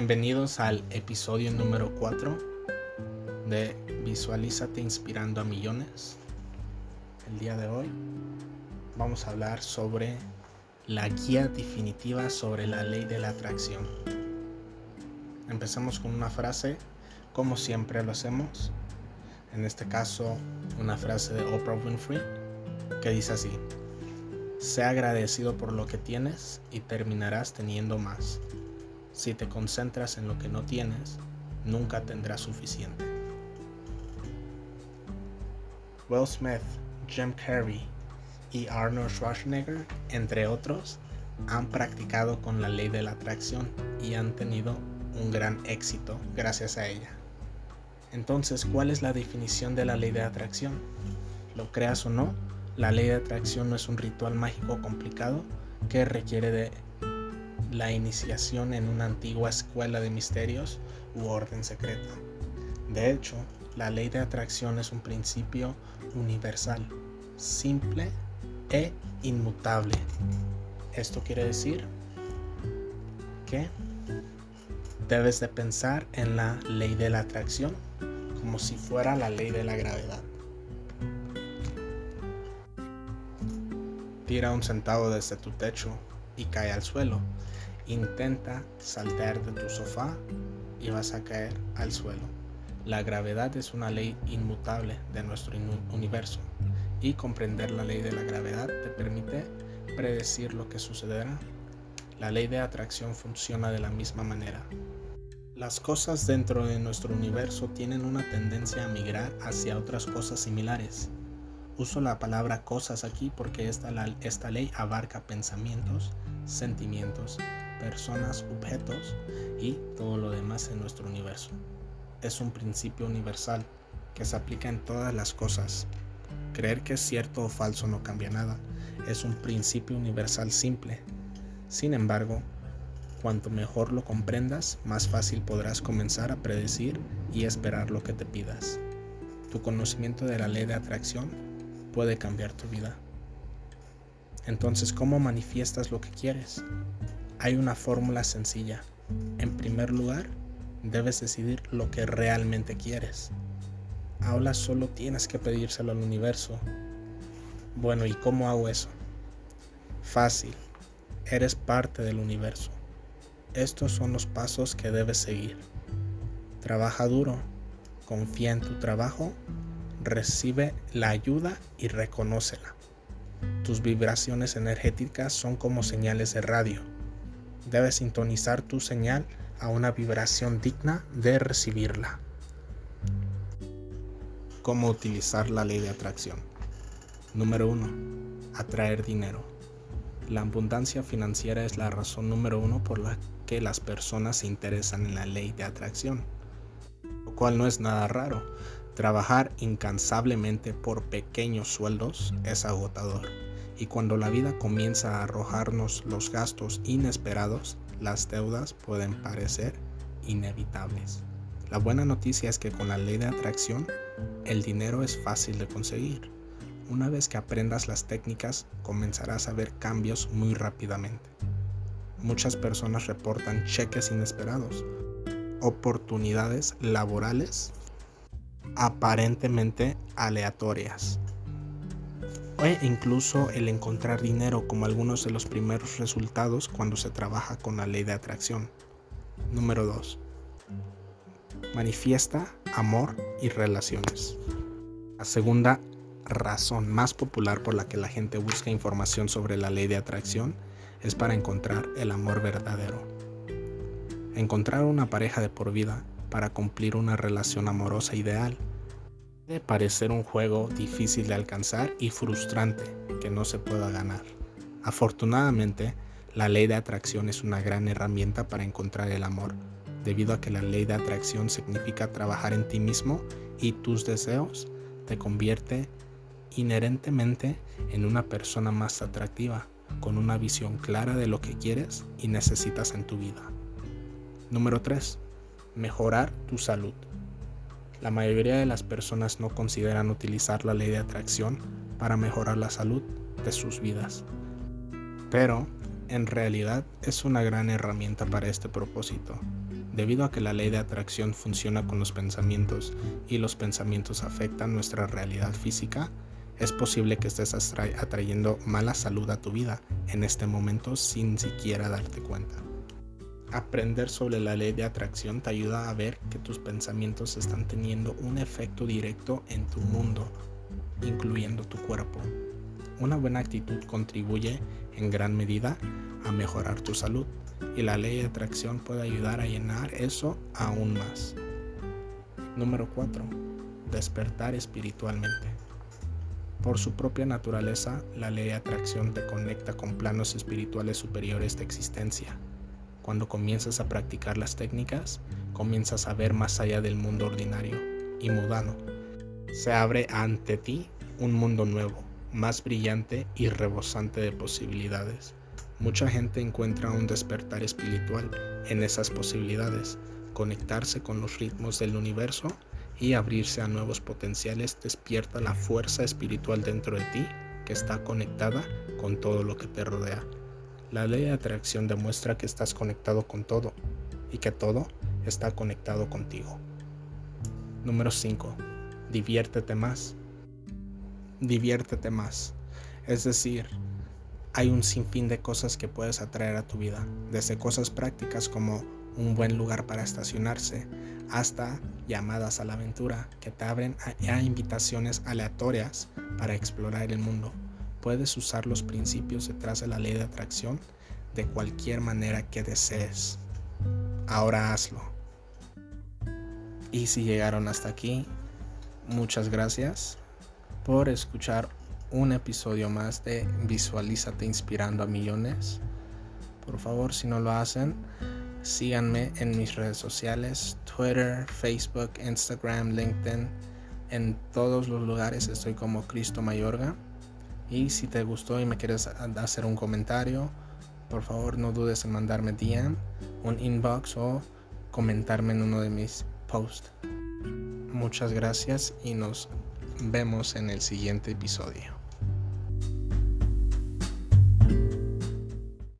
Bienvenidos al episodio número 4 de Visualízate inspirando a millones. El día de hoy vamos a hablar sobre la guía definitiva sobre la ley de la atracción. Empezamos con una frase, como siempre lo hacemos. En este caso, una frase de Oprah Winfrey que dice así: Sea agradecido por lo que tienes y terminarás teniendo más. Si te concentras en lo que no tienes, nunca tendrás suficiente. Will Smith, Jim Carrey y Arnold Schwarzenegger, entre otros, han practicado con la ley de la atracción y han tenido un gran éxito gracias a ella. Entonces, ¿cuál es la definición de la ley de atracción? Lo creas o no, la ley de atracción no es un ritual mágico complicado que requiere de la iniciación en una antigua escuela de misterios u orden secreto. De hecho, la ley de atracción es un principio universal, simple e inmutable. Esto quiere decir que debes de pensar en la ley de la atracción como si fuera la ley de la gravedad. Tira un centavo desde tu techo y cae al suelo Intenta saltar de tu sofá y vas a caer al suelo. La gravedad es una ley inmutable de nuestro universo y comprender la ley de la gravedad te permite predecir lo que sucederá. La ley de atracción funciona de la misma manera. Las cosas dentro de nuestro universo tienen una tendencia a migrar hacia otras cosas similares. Uso la palabra cosas aquí porque esta, esta ley abarca pensamientos, sentimientos, personas, objetos y todo lo demás en nuestro universo. Es un principio universal que se aplica en todas las cosas. Creer que es cierto o falso no cambia nada. Es un principio universal simple. Sin embargo, cuanto mejor lo comprendas, más fácil podrás comenzar a predecir y esperar lo que te pidas. Tu conocimiento de la ley de atracción puede cambiar tu vida. Entonces, ¿cómo manifiestas lo que quieres? Hay una fórmula sencilla. En primer lugar, debes decidir lo que realmente quieres. Ahora solo tienes que pedírselo al universo. Bueno, ¿y cómo hago eso? Fácil. Eres parte del universo. Estos son los pasos que debes seguir. Trabaja duro. Confía en tu trabajo. Recibe la ayuda y reconócela. Tus vibraciones energéticas son como señales de radio debes sintonizar tu señal a una vibración digna de recibirla. ¿Cómo utilizar la ley de atracción? Número 1. Atraer dinero. La abundancia financiera es la razón número uno por la que las personas se interesan en la ley de atracción, lo cual no es nada raro. Trabajar incansablemente por pequeños sueldos es agotador y cuando la vida comienza a arrojarnos los gastos inesperados, las deudas pueden parecer inevitables. La buena noticia es que con la ley de atracción, el dinero es fácil de conseguir. Una vez que aprendas las técnicas, comenzarás a ver cambios muy rápidamente. Muchas personas reportan cheques inesperados, oportunidades laborales aparentemente aleatorias e incluso el encontrar dinero como algunos de los primeros resultados cuando se trabaja con la ley de atracción. Número 2. Manifiesta amor y relaciones. La segunda razón más popular por la que la gente busca información sobre la ley de atracción es para encontrar el amor verdadero. Encontrar una pareja de por vida para cumplir una relación amorosa ideal parecer un juego difícil de alcanzar y frustrante que no se pueda ganar. Afortunadamente, la ley de atracción es una gran herramienta para encontrar el amor, debido a que la ley de atracción significa trabajar en ti mismo y tus deseos te convierte inherentemente en una persona más atractiva, con una visión clara de lo que quieres y necesitas en tu vida. Número 3. Mejorar tu salud. La mayoría de las personas no consideran utilizar la ley de atracción para mejorar la salud de sus vidas. Pero, en realidad, es una gran herramienta para este propósito. Debido a que la ley de atracción funciona con los pensamientos y los pensamientos afectan nuestra realidad física, es posible que estés atrayendo mala salud a tu vida en este momento sin siquiera darte cuenta. Aprender sobre la ley de atracción te ayuda a ver que tus pensamientos están teniendo un efecto directo en tu mundo, incluyendo tu cuerpo. Una buena actitud contribuye en gran medida a mejorar tu salud y la ley de atracción puede ayudar a llenar eso aún más. Número 4. Despertar espiritualmente. Por su propia naturaleza, la ley de atracción te conecta con planos espirituales superiores de existencia. Cuando comienzas a practicar las técnicas, comienzas a ver más allá del mundo ordinario y mudano. Se abre ante ti un mundo nuevo, más brillante y rebosante de posibilidades. Mucha gente encuentra un despertar espiritual en esas posibilidades, conectarse con los ritmos del universo y abrirse a nuevos potenciales despierta la fuerza espiritual dentro de ti que está conectada con todo lo que te rodea. La ley de atracción demuestra que estás conectado con todo y que todo está conectado contigo. Número 5. Diviértete más. Diviértete más. Es decir, hay un sinfín de cosas que puedes atraer a tu vida, desde cosas prácticas como un buen lugar para estacionarse, hasta llamadas a la aventura que te abren a, invitaciones aleatorias para explorar el mundo. Puedes usar los principios detrás de la ley de atracción de cualquier manera que desees. Ahora hazlo. Y si llegaron hasta aquí, muchas gracias por escuchar un episodio más de Visualízate inspirando a millones. Por favor, si no lo hacen, síganme en mis redes sociales, Twitter, Facebook, Instagram, LinkedIn. En todos los lugares estoy como Cristo Mayorga. Y si te gustó y me quieres hacer un comentario, por favor no dudes en mandarme DM, un inbox o comentarme en uno de mis posts. Muchas gracias y nos vemos en el siguiente episodio.